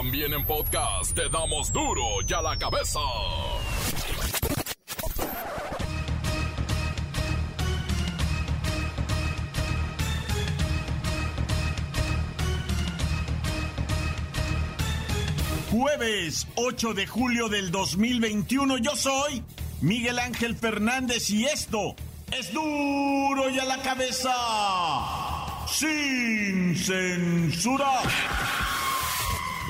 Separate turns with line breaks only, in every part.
También en podcast te damos duro y a la cabeza.
Jueves 8 de julio del 2021 yo soy Miguel Ángel Fernández y esto es duro y a la cabeza sin censura.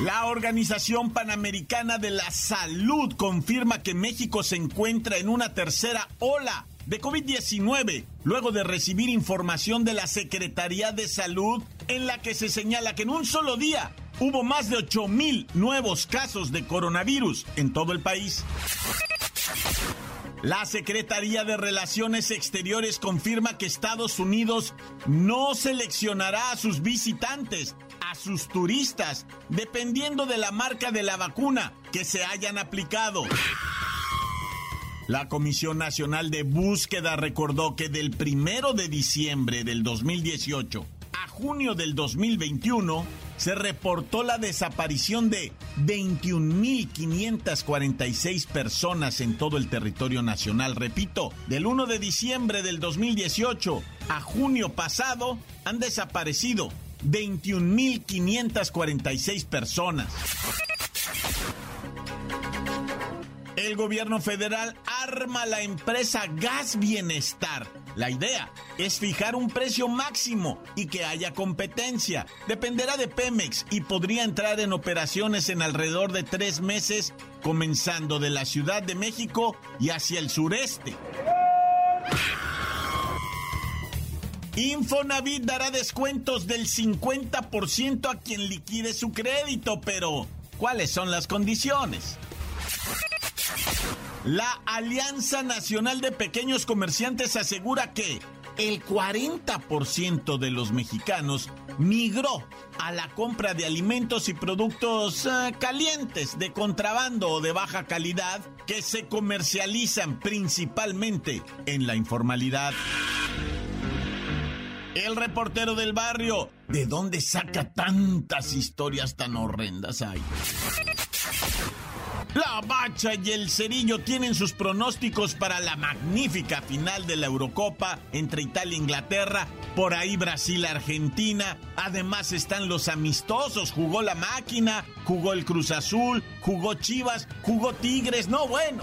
La Organización Panamericana de la Salud confirma que México se encuentra en una tercera ola de COVID-19, luego de recibir información de la Secretaría de Salud en la que se señala que en un solo día hubo más de 8 mil nuevos casos de coronavirus en todo el país. La Secretaría de Relaciones Exteriores confirma que Estados Unidos no seleccionará a sus visitantes a sus turistas, dependiendo de la marca de la vacuna que se hayan aplicado. La Comisión Nacional de Búsqueda recordó que del primero de diciembre del 2018 a junio del 2021 se reportó la desaparición de 21.546 personas en todo el territorio nacional. Repito, del 1 de diciembre del 2018 a junio pasado han desaparecido 21.546 personas. El gobierno federal arma la empresa Gas Bienestar. La idea es fijar un precio máximo y que haya competencia. Dependerá de Pemex y podría entrar en operaciones en alrededor de tres meses, comenzando de la Ciudad de México y hacia el sureste. Infonavit dará descuentos del 50% a quien liquide su crédito, pero ¿cuáles son las condiciones? La Alianza Nacional de Pequeños Comerciantes asegura que el 40% de los mexicanos migró a la compra de alimentos y productos uh, calientes de contrabando o de baja calidad que se comercializan principalmente en la informalidad. El reportero del barrio. ¿De dónde saca tantas historias tan horrendas hay? La Bacha y el Cerillo tienen sus pronósticos para la magnífica final de la Eurocopa entre Italia e Inglaterra, por ahí Brasil, Argentina. Además están los amistosos, jugó la máquina, jugó el Cruz Azul, jugó Chivas, jugó Tigres, no bueno.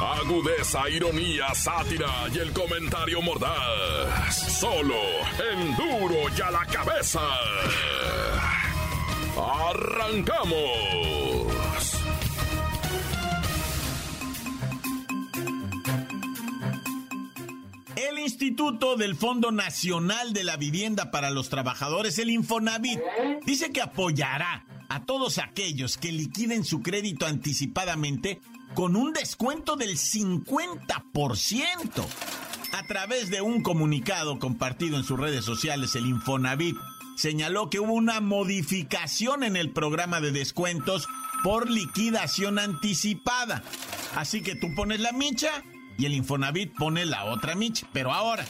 Agudeza, ironía, sátira y el comentario mordaz. Solo en duro y a la cabeza. ¡Arrancamos!
El Instituto del Fondo Nacional de la Vivienda para los Trabajadores, el Infonavit, dice que apoyará a todos aquellos que liquiden su crédito anticipadamente con un descuento del 50%. A través de un comunicado compartido en sus redes sociales, el Infonavit señaló que hubo una modificación en el programa de descuentos por liquidación anticipada. Así que tú pones la micha y el Infonavit pone la otra micha. Pero ahora,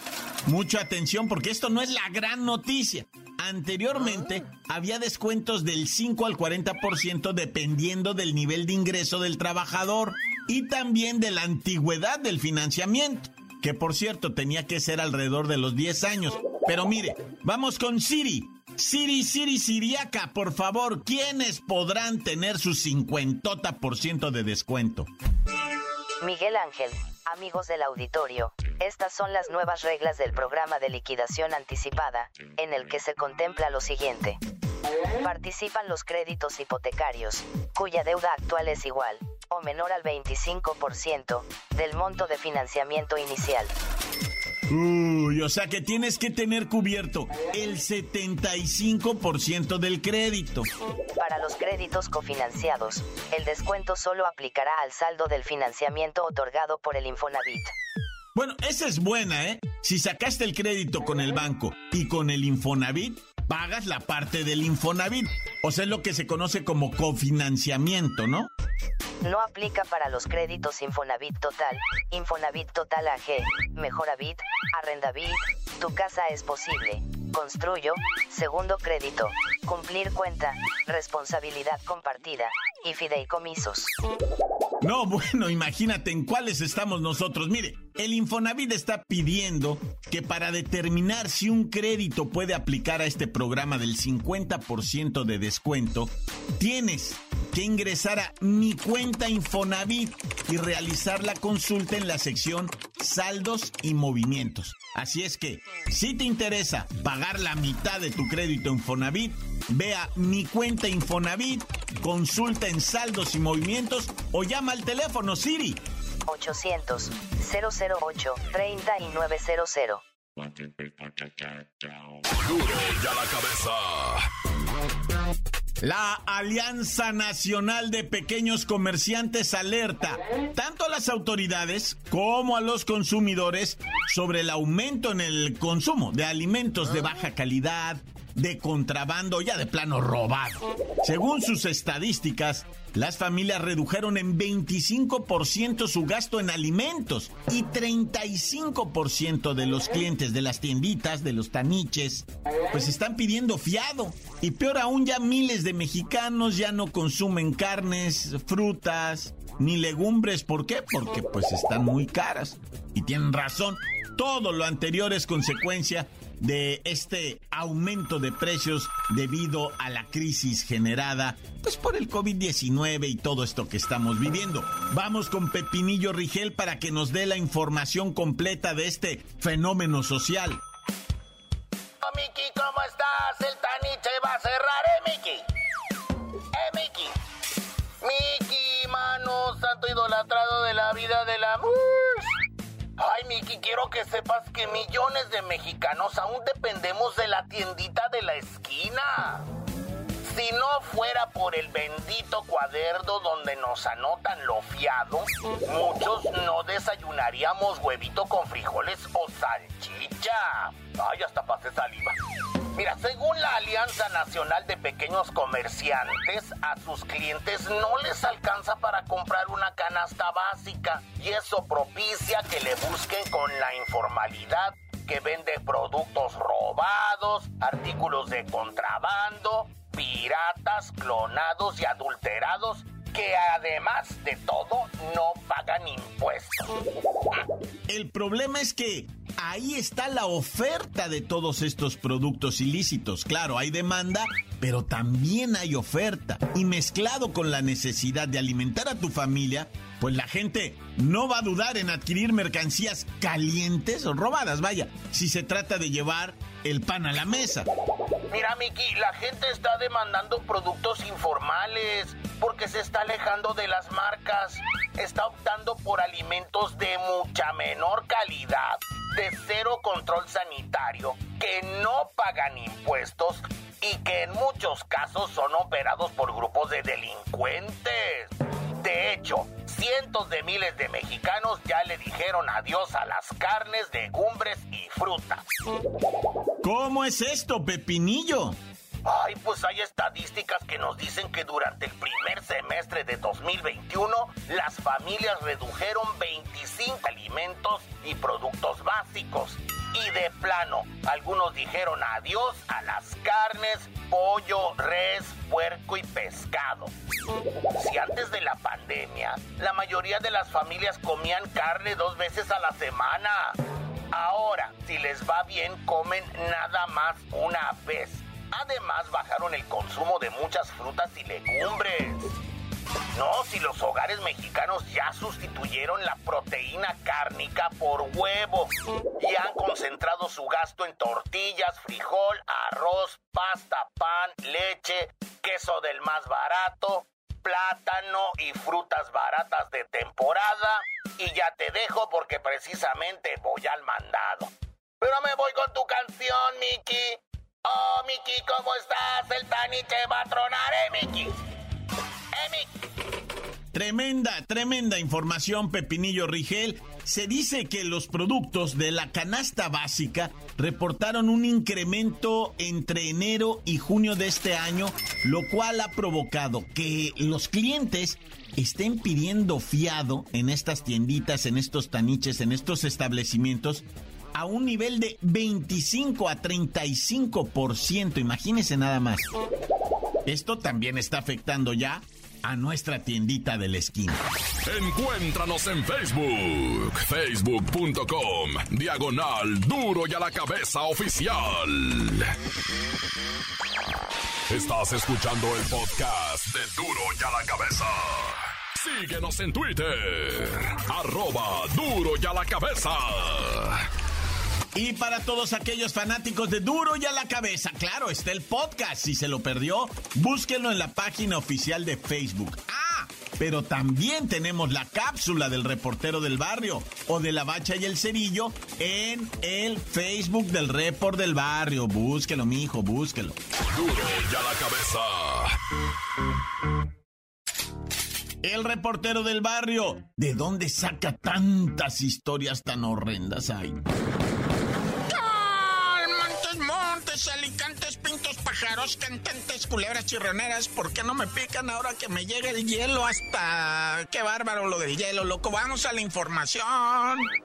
mucha atención porque esto no es la gran noticia. Anteriormente había descuentos del 5 al 40% dependiendo del nivel de ingreso del trabajador y también de la antigüedad del financiamiento, que por cierto tenía que ser alrededor de los 10 años. Pero mire, vamos con Siri. Siri, Siri, Siriaca, por favor, ¿quiénes podrán tener su 50% de descuento?
Miguel Ángel, amigos del auditorio, estas son las nuevas reglas del programa de liquidación anticipada, en el que se contempla lo siguiente. Participan los créditos hipotecarios, cuya deuda actual es igual, o menor al 25%, del monto de financiamiento inicial.
Uy, o sea que tienes que tener cubierto el 75% del crédito.
Para los créditos cofinanciados, el descuento solo aplicará al saldo del financiamiento otorgado por el Infonavit.
Bueno, esa es buena, ¿eh? Si sacaste el crédito con el banco y con el Infonavit, pagas la parte del Infonavit. O sea, es lo que se conoce como cofinanciamiento, ¿no?
No aplica para los créditos Infonavit Total, Infonavit Total AG, Mejoravit, Arrendavit, Tu Casa es Posible, Construyo, Segundo Crédito, Cumplir Cuenta, Responsabilidad Compartida y Fideicomisos.
No, bueno, imagínate en cuáles estamos nosotros. Mire, el Infonavit está pidiendo que para determinar si un crédito puede aplicar a este programa del 50% de descuento, tienes que ingresar a mi cuenta Infonavit y realizar la consulta en la sección saldos y movimientos. Así es que, si te interesa pagar la mitad de tu crédito Infonavit, ve a mi cuenta Infonavit, consulta en saldos y movimientos o llama al teléfono Siri
800 008 3900.
Duro ya la cabeza.
La Alianza Nacional de Pequeños Comerciantes alerta tanto a las autoridades como a los consumidores sobre el aumento en el consumo de alimentos de baja calidad, de contrabando, ya de plano robado. Según sus estadísticas, las familias redujeron en 25% su gasto en alimentos y 35% de los clientes de las tienditas, de los taniches, pues están pidiendo fiado. Y peor aún, ya miles de mexicanos ya no consumen carnes, frutas, ni legumbres. ¿Por qué? Porque pues están muy caras. Y tienen razón. Todo lo anterior es consecuencia de este aumento de precios debido a la crisis generada pues por el COVID-19 y todo esto que estamos viviendo. Vamos con Pepinillo Rigel para que nos dé la información completa de este fenómeno social.
Miki, ¿cómo estás? El taniche va a cerrar, ¿eh, Miki? Ay, Miki, quiero que sepas que millones de mexicanos aún dependemos de la tiendita de la esquina. Si no fuera por el bendito cuaderno donde nos anotan lo fiado, muchos no desayunaríamos huevito con frijoles o salchicha. Ay, hasta pasé saliva. Mira, según la Alianza Nacional de Pequeños Comerciantes, a sus clientes no les alcanza para comprar una canasta básica y eso propicia que le busquen con la informalidad que vende productos robados, artículos de contrabando, piratas, clonados y adulterados que además de todo no pagan impuestos.
El problema es que ahí está la oferta de todos estos productos ilícitos. Claro, hay demanda, pero también hay oferta. Y mezclado con la necesidad de alimentar a tu familia, pues la gente no va a dudar en adquirir mercancías calientes o robadas, vaya, si se trata de llevar el pan a la mesa.
Mira, Miki, la gente está demandando productos informales porque se está alejando de las marcas. Está optando por alimentos de mucha menor calidad, de cero control sanitario, que no pagan impuestos y que en muchos casos son operados por grupos de delincuentes. De hecho, cientos de miles de mexicanos ya le dijeron adiós a las carnes, legumbres y frutas.
¿Cómo es esto, Pepinillo?
Ay, pues hay estadísticas que nos dicen que durante el primer semestre de 2021 las familias redujeron 25 alimentos y productos básicos. Y de plano, algunos dijeron adiós a las carnes, pollo, res, puerco y pescado. Si antes de la pandemia, la mayoría de las familias comían carne dos veces a la semana. Ahora, si les va bien, comen nada más una vez. Además, bajaron el consumo de muchas frutas y legumbres. No, si los hogares mexicanos ya sustituyeron la proteína cárnica por huevo y han concentrado su gasto en tortillas, frijol, arroz, pasta, pan, leche, queso del más barato, plátano y frutas baratas de temporada. Y ya te dejo porque precisamente voy al mandado. Pero me voy con tu canción. Mickey, ¿cómo estás? El taniche va a tronar, ¿eh? ¿Eh, Mickey?
Tremenda, tremenda información, Pepinillo Rigel. Se dice que los productos de la canasta básica reportaron un incremento entre enero y junio de este año, lo cual ha provocado que los clientes estén pidiendo fiado en estas tienditas, en estos taniches, en estos establecimientos a un nivel de 25 a 35%. Imagínense nada más. Esto también está afectando ya a nuestra tiendita de la esquina.
Encuéntranos en Facebook, facebook.com, diagonal duro y a la cabeza oficial. Estás escuchando el podcast de duro y a la cabeza. Síguenos en Twitter, arroba duro y a la cabeza.
Y para todos aquellos fanáticos de Duro y a la cabeza, claro, está el podcast. Si se lo perdió, búsquenlo en la página oficial de Facebook. Ah, pero también tenemos la cápsula del reportero del barrio o de la bacha y el cerillo en el Facebook del report del barrio. Búsquelo, mijo, búsquelo.
Duro y a la cabeza.
El reportero del barrio. ¿De dónde saca tantas historias tan horrendas hay?
Alicantes, pájaros, cantantes, culebras, chirroneras, ¿por qué no me pican ahora que me llega el hielo hasta... Qué bárbaro lo del hielo, loco. Vamos a la información.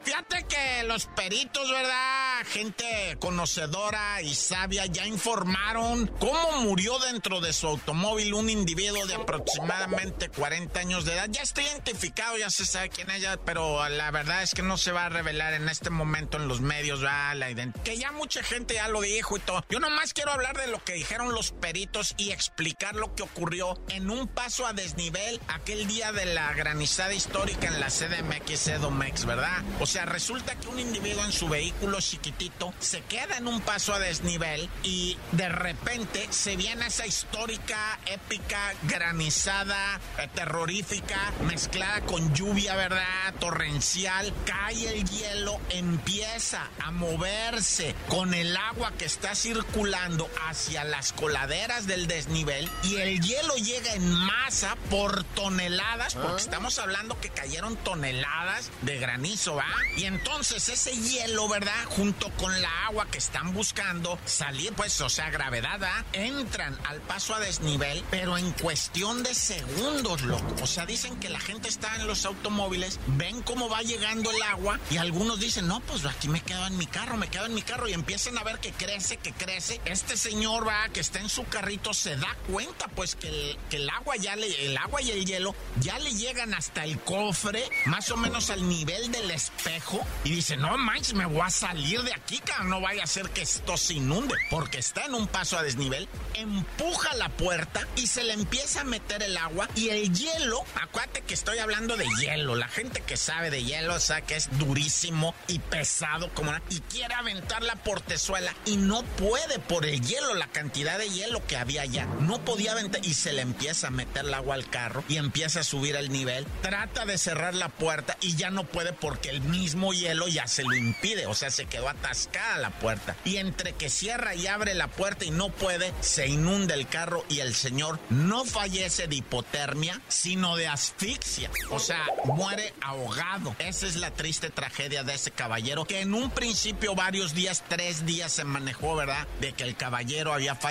Fíjate que los peritos, ¿verdad? Gente conocedora y sabia ya informaron cómo murió dentro de su automóvil un individuo de aproximadamente 40 años de edad. Ya está identificado, ya se sabe quién es, pero la verdad es que no se va a revelar en este momento en los medios, ¿verdad? La que ya mucha gente ya lo dijo y todo. Yo nomás quiero hablar de lo que dijeron los peritos y explicar lo que ocurrió en un paso a desnivel aquel día de la granizada histórica en la CDMX Edomex, ¿verdad? O sea, resulta que un individuo en su vehículo chiquitito se queda en un paso a desnivel y de repente se viene esa histórica, épica, granizada, eh, terrorífica, mezclada con lluvia, ¿verdad? Torrencial, cae el hielo, empieza a moverse con el agua que está circulando hacia las coladeras del desnivel y el hielo llega en masa por toneladas, porque ah. estamos hablando que cayeron toneladas de granizo, ¿va? Y entonces ese hielo, ¿verdad? Junto con la agua que están buscando salir, pues, o sea, gravedad, ¿va? Entran al paso a desnivel, pero en cuestión de segundos, loco. O sea, dicen que la gente está en los automóviles, ven cómo va llegando el agua y algunos dicen, no, pues aquí me quedo en mi carro, me quedo en mi carro y empiezan a ver que crece, que crece. Este señor va, que está en su carrito, se da cuenta pues que el, agua ya le, el agua y el hielo ya le llegan hasta el cofre, más o menos al nivel del espejo, y dice, no manches, me voy a salir de aquí, cabrón, no vaya a ser que esto se inunde, porque está en un paso a desnivel, empuja la puerta y se le empieza a meter el agua y el hielo, acuérdate que estoy hablando de hielo, la gente que sabe de hielo, sea que es durísimo y pesado como y quiere aventar la portezuela y no puede por el hielo, la cantidad de hielo que había allá. No podía aventar y se le empieza a meter el agua al carro y empieza a subir el nivel. Trata de cerrar la puerta y ya no puede porque el mismo hielo ya se lo impide. O sea, se quedó atascada la puerta. Y entre que cierra y abre la puerta y no puede, se inunda el carro y el señor no fallece de hipotermia, sino de asfixia. O sea, muere ahogado. Esa es la triste tragedia de ese caballero que en un principio varios días, tres días se manejó, ¿verdad? De que el caballero había fallecido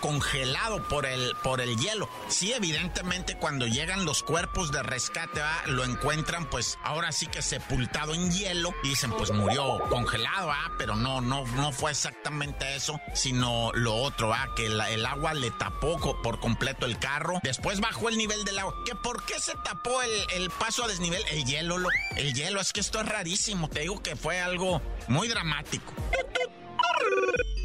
congelado por el, por el hielo. Sí, evidentemente cuando llegan los cuerpos de rescate, lo encuentran pues ahora sí que sepultado en hielo dicen pues murió congelado, ¿va? pero no, no, no fue exactamente eso, sino lo otro, ¿va? que el agua le tapó por completo el carro, después bajó el nivel del agua. ¿Que ¿Por qué se tapó el, el paso a desnivel? El hielo, lo, el hielo, es que esto es rarísimo, te digo que fue algo muy dramático.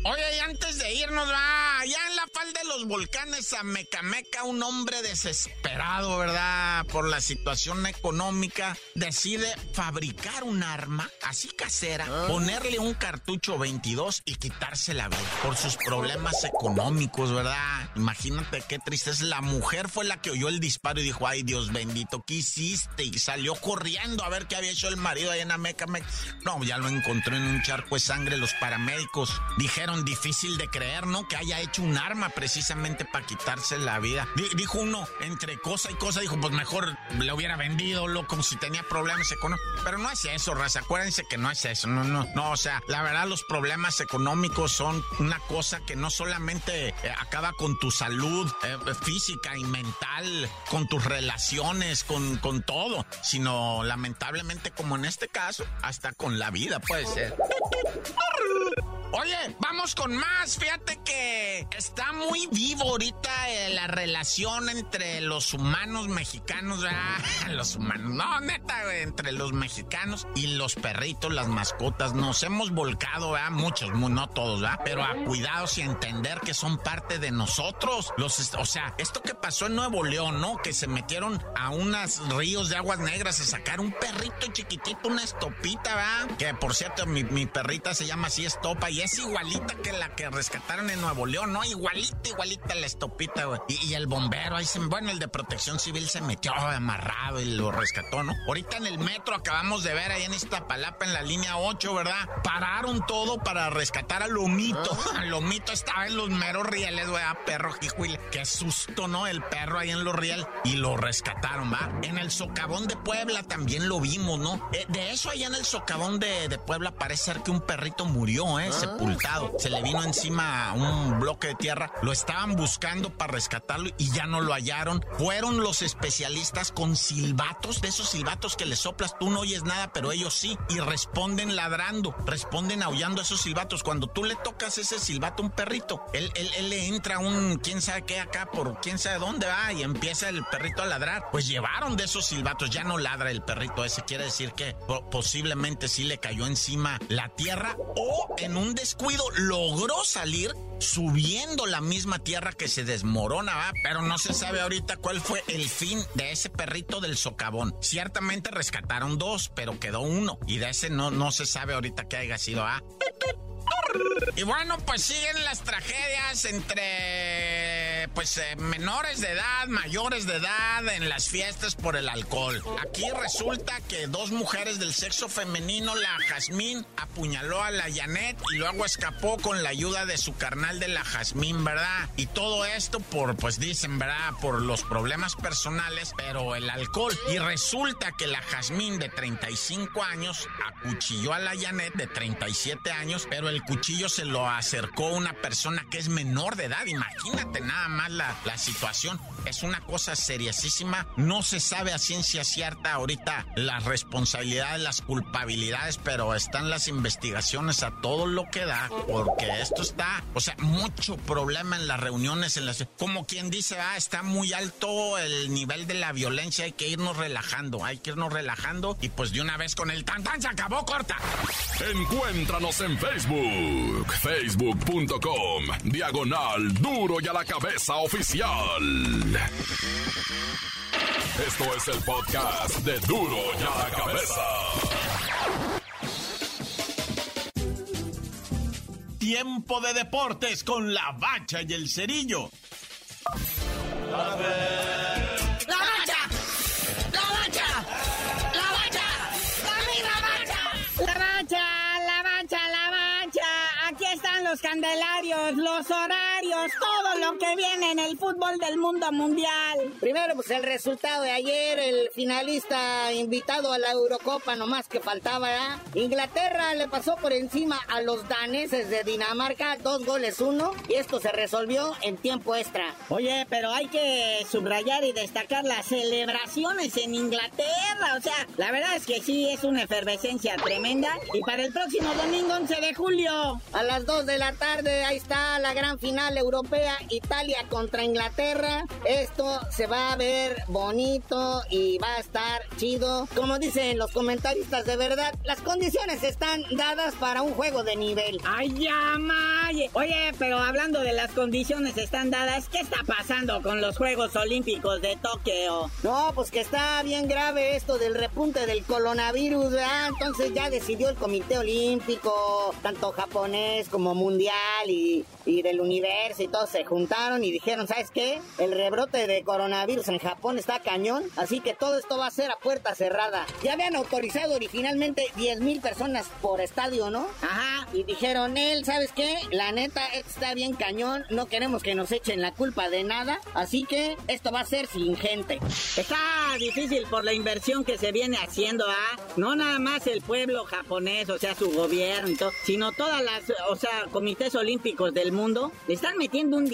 Oye, y antes de irnos, va, allá en la falda de los volcanes a Mecameca, un hombre desesperado, ¿verdad? Por la situación económica, decide fabricar un arma así casera, ah. ponerle un cartucho 22 y quitarse la vida por sus problemas económicos, ¿verdad? Imagínate qué tristeza. La mujer fue la que oyó el disparo y dijo, ay Dios bendito, ¿qué hiciste? Y salió corriendo a ver qué había hecho el marido allá en Amecameca. No, ya lo encontró en un charco de sangre. Los paramédicos dijeron difícil de creer, ¿no? Que haya hecho un arma precisamente para quitarse la vida. dijo uno, entre cosa y cosa, dijo, pues mejor le hubiera vendido, loco, si tenía problemas económicos. Pero no es eso, raza. Acuérdense que no es eso. No, no, no. O sea, la verdad, los problemas económicos son una cosa que no solamente eh, acaba con tu salud eh, física y mental, con tus relaciones, con, con todo, sino lamentablemente, como en este caso, hasta con la vida puede ser. Oye, vamos con más. Fíjate que está muy vivo ahorita eh, la relación entre los humanos mexicanos, ah, los humanos, no, neta, entre los mexicanos y los perritos, las mascotas. Nos hemos volcado, ¿verdad? Muchos, no todos, ¿verdad? Pero a cuidados y entender que son parte de nosotros. Los, o sea, esto que pasó en Nuevo León, ¿no? Que se metieron a unos ríos de aguas negras a sacar un perrito chiquitito, una estopita, ¿verdad? Que por cierto, mi, mi perrita se llama así Estopa y es igualita que la que rescataron en Nuevo León, ¿no? Igualita, igualita la estopita, güey. Y, el bombero ahí se, bueno, el de protección civil se metió amarrado y lo rescató, ¿no? Ahorita en el metro acabamos de ver ahí en esta palapa en la línea 8, ¿verdad? Pararon todo para rescatar a Lomito. Ah. Lomito estaba en los meros rieles, güey, a perro jijuile. Qué susto, ¿no? El perro ahí en los rieles y lo rescataron, ¿va? En el socavón de Puebla también lo vimos, ¿no? Eh, de eso allá en el socavón de, de Puebla parece ser que un perrito murió, ¿eh? Se le vino encima un bloque de tierra. Lo estaban buscando para rescatarlo y ya no lo hallaron. Fueron los especialistas con silbatos, de esos silbatos que le soplas, tú no oyes nada, pero ellos sí. Y responden ladrando, responden aullando esos silbatos. Cuando tú le tocas ese silbato a un perrito, él, él, le entra un quién sabe qué acá por quién sabe dónde va y empieza el perrito a ladrar. Pues llevaron de esos silbatos, ya no ladra el perrito ese. Quiere decir que posiblemente sí le cayó encima la tierra o en un descuido logró salir subiendo la misma tierra que se desmorona, pero no se sabe ahorita cuál fue el fin de ese perrito del socavón. Ciertamente rescataron dos, pero quedó uno y de ese no, no se sabe ahorita qué haya sido. Y bueno, pues siguen las tragedias entre pues eh, menores de edad, mayores de edad en las fiestas por el alcohol. Aquí resulta que dos mujeres del sexo femenino, la Jazmín apuñaló a la Janet y luego escapó con la ayuda de su carnal de la Jazmín, ¿verdad? Y todo esto por pues dicen, ¿verdad? Por los problemas personales, pero el alcohol. Y resulta que la Jazmín de 35 años acuchilló a la Janet de 37 años, pero el cuchillo se lo acercó una persona que es menor de edad. Imagínate nada más la, situación. Es una cosa seriosísima. No se sabe a ciencia cierta ahorita las responsabilidades, las culpabilidades, pero están las investigaciones a todo lo que da, porque esto está, o sea, mucho problema en las reuniones, en las, como quien dice, ah, está muy alto el nivel de la violencia, hay que irnos relajando, hay que irnos relajando y pues de una vez con el tan tan se acabó corta.
Encuéntranos en Facebook, facebook.com, diagonal duro y a la cabeza oficial. Esto es el podcast de duro y a la cabeza.
Tiempo de deportes con la bacha y el cerillo.
los candelarios, los horarios, todo lo que viene en el fútbol del mundo mundial.
Primero, pues el resultado de ayer, el finalista invitado a la Eurocopa, nomás que faltaba, ¿eh? Inglaterra le pasó por encima a los daneses de Dinamarca, dos goles uno, y esto se resolvió en tiempo extra.
Oye, pero hay que subrayar y destacar las celebraciones en Inglaterra, o sea, la verdad es que sí es una efervescencia tremenda, y para el próximo domingo 11 de julio,
a las 2 de la tarde, ahí está la gran final europea, Italia contra Inglaterra. Esto se va a ver bonito y va a estar chido. Como dicen los comentaristas de verdad, las condiciones están dadas para un juego de nivel.
Ay, ya, May. Oye, pero hablando de las condiciones están dadas, ¿qué está pasando con los Juegos Olímpicos de Tokio?
No, pues que está bien grave esto del repunte del coronavirus, ¿verdad? Entonces ya decidió el Comité Olímpico, tanto japonés como mundial y, y del universo y todos se juntaron y dijeron, ¿sabes qué? El rebrote de coronavirus en Japón está cañón, así que todo esto va a ser a puerta cerrada. Ya habían autorizado originalmente 10 mil personas por estadio, ¿no? Ajá, y dijeron, él, ¿sabes qué? La neta, está bien cañón, no queremos que nos echen la culpa de nada, así que esto va a ser sin gente.
Está difícil por la inversión que se viene haciendo, ¿ah? No nada más el pueblo japonés, o sea, su gobierno, sino todas las, o sea, comités olímpicos del mundo, le están metiendo un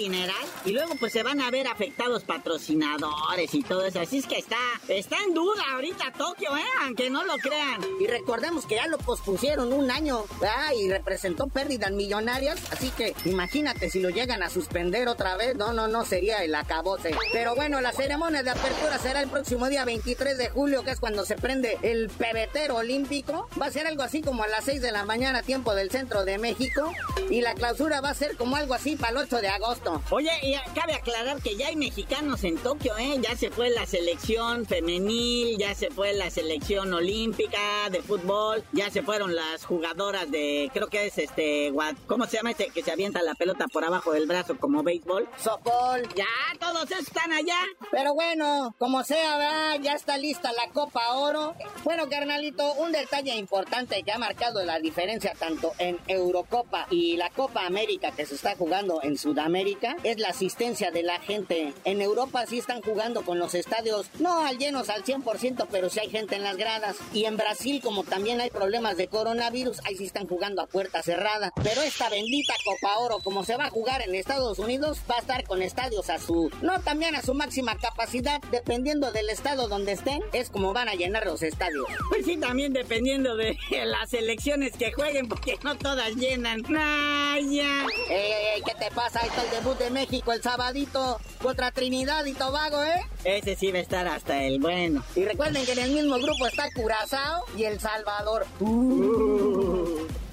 y luego pues se van a ver afectados patrocinadores y todo eso. Así es que está, está en duda ahorita Tokio, ¿eh? Aunque no lo crean.
Y recordemos que ya lo pospusieron un año, ¿verdad? Y representó pérdidas millonarias, así que imagínate si lo llegan a suspender otra vez, no, no, no, sería el acabose. Pero bueno, la ceremonia de apertura será el próximo día 23 de julio, que es cuando se prende el pebetero olímpico. Va a ser algo así como a las 6 de la mañana, tiempo del centro de México. Y la clausura va a ser como algo así para el 8 de agosto.
Oye, y cabe aclarar que ya hay mexicanos en Tokio, ¿eh? Ya se fue la selección femenil, ya se fue la selección olímpica de fútbol, ya se fueron las jugadoras de, creo que es este, ¿cómo se llama este que se avienta la pelota por abajo del brazo como béisbol?
Sopol.
Ya, todos están allá.
Pero bueno, como sea, ¿verdad? ya está lista la Copa Oro. Bueno, carnalito, un detalle importante que ha marcado la diferencia tanto en Eurocopa y la Copa América que se está jugando en Sudamérica es la asistencia de la gente. En Europa sí están jugando con los estadios, no al llenos al 100%, pero sí hay gente en las gradas. Y en Brasil, como también hay problemas de coronavirus, ahí sí están jugando a puerta cerrada. Pero esta bendita Copa Oro, como se va a jugar en Estados Unidos, va a estar con estadios a su, no también a su máxima capacidad, dependiendo del estado donde estén, es como van a llenar los estadios.
Pues sí, también dependiendo de las elecciones que jueguen, porque no todas llenan. Nah, ya.
Ey, ey, ey, ¿qué te pasa? Ahí está el debut de México el sabadito contra Trinidad y Tobago, ¿eh?
Ese sí va a estar hasta el bueno.
Y recuerden que en el mismo grupo está Curazao y El Salvador.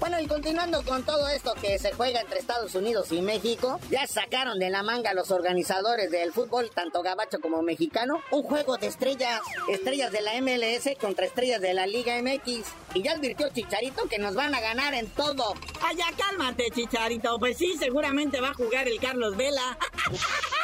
Bueno, y continuando con todo esto que se juega entre Estados Unidos y México, ya sacaron de la manga los organizadores del fútbol, tanto gabacho como mexicano, un juego de estrellas, estrellas de la MLS contra estrellas de la Liga MX. Y ya advirtió Chicharito que nos van a ganar en todo.
Ya cálmate, chicharito. Pues sí, seguramente va a jugar el Carlos Vela.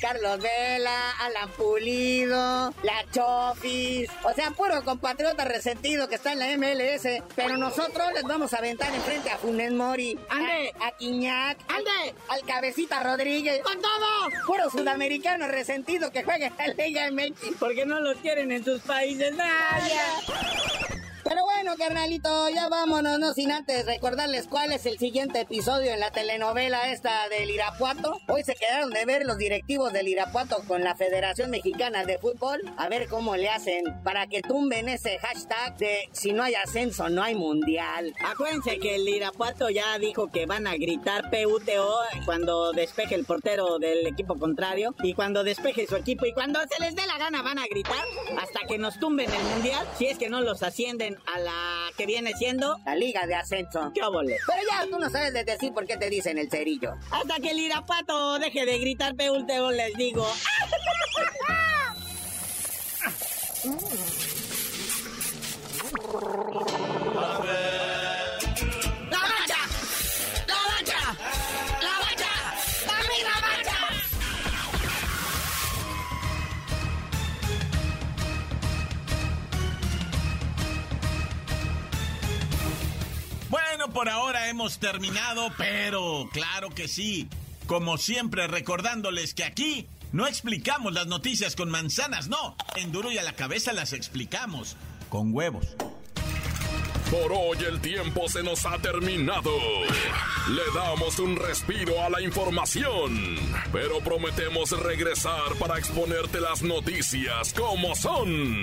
Carlos Vela, Alan Pulido, la Chofis, o sea, puro compatriota resentido que está en la MLS, pero nosotros les vamos a aventar enfrente a Funes Mori,
¡Ande!
a, a Quiñac,
¡Ande!
al Cabecita Rodríguez,
¡Con todo!
puro sudamericano resentido que juega en la Liga MX.
Porque no los quieren en sus países. ¡Vaya!
Pero bueno, carnalito, ya vámonos, no sin antes recordarles cuál es el siguiente episodio en la telenovela esta del Irapuato. Hoy se quedaron de ver los directivos del Irapuato con la Federación Mexicana de Fútbol, a ver cómo le hacen para que tumben ese hashtag de si no hay ascenso, no hay mundial.
Acuérdense que el Irapuato ya dijo que van a gritar PUTO cuando despeje el portero del equipo contrario y cuando despeje su equipo y cuando se les dé la gana van a gritar hasta que nos tumben el mundial si es que no los ascienden a la que viene siendo
La Liga de Ascenso.
¿Qué óvole?
Pero ya tú no sabes de decir por qué te dicen el cerillo.
Hasta que el Irapuato deje de gritar PUTO les digo.
por ahora hemos terminado, pero claro que sí. Como siempre, recordándoles que aquí no explicamos las noticias con manzanas, no. En duro y a la cabeza las explicamos con huevos.
Por hoy el tiempo se nos ha terminado. Le damos un respiro a la información, pero prometemos regresar para exponerte las noticias como son.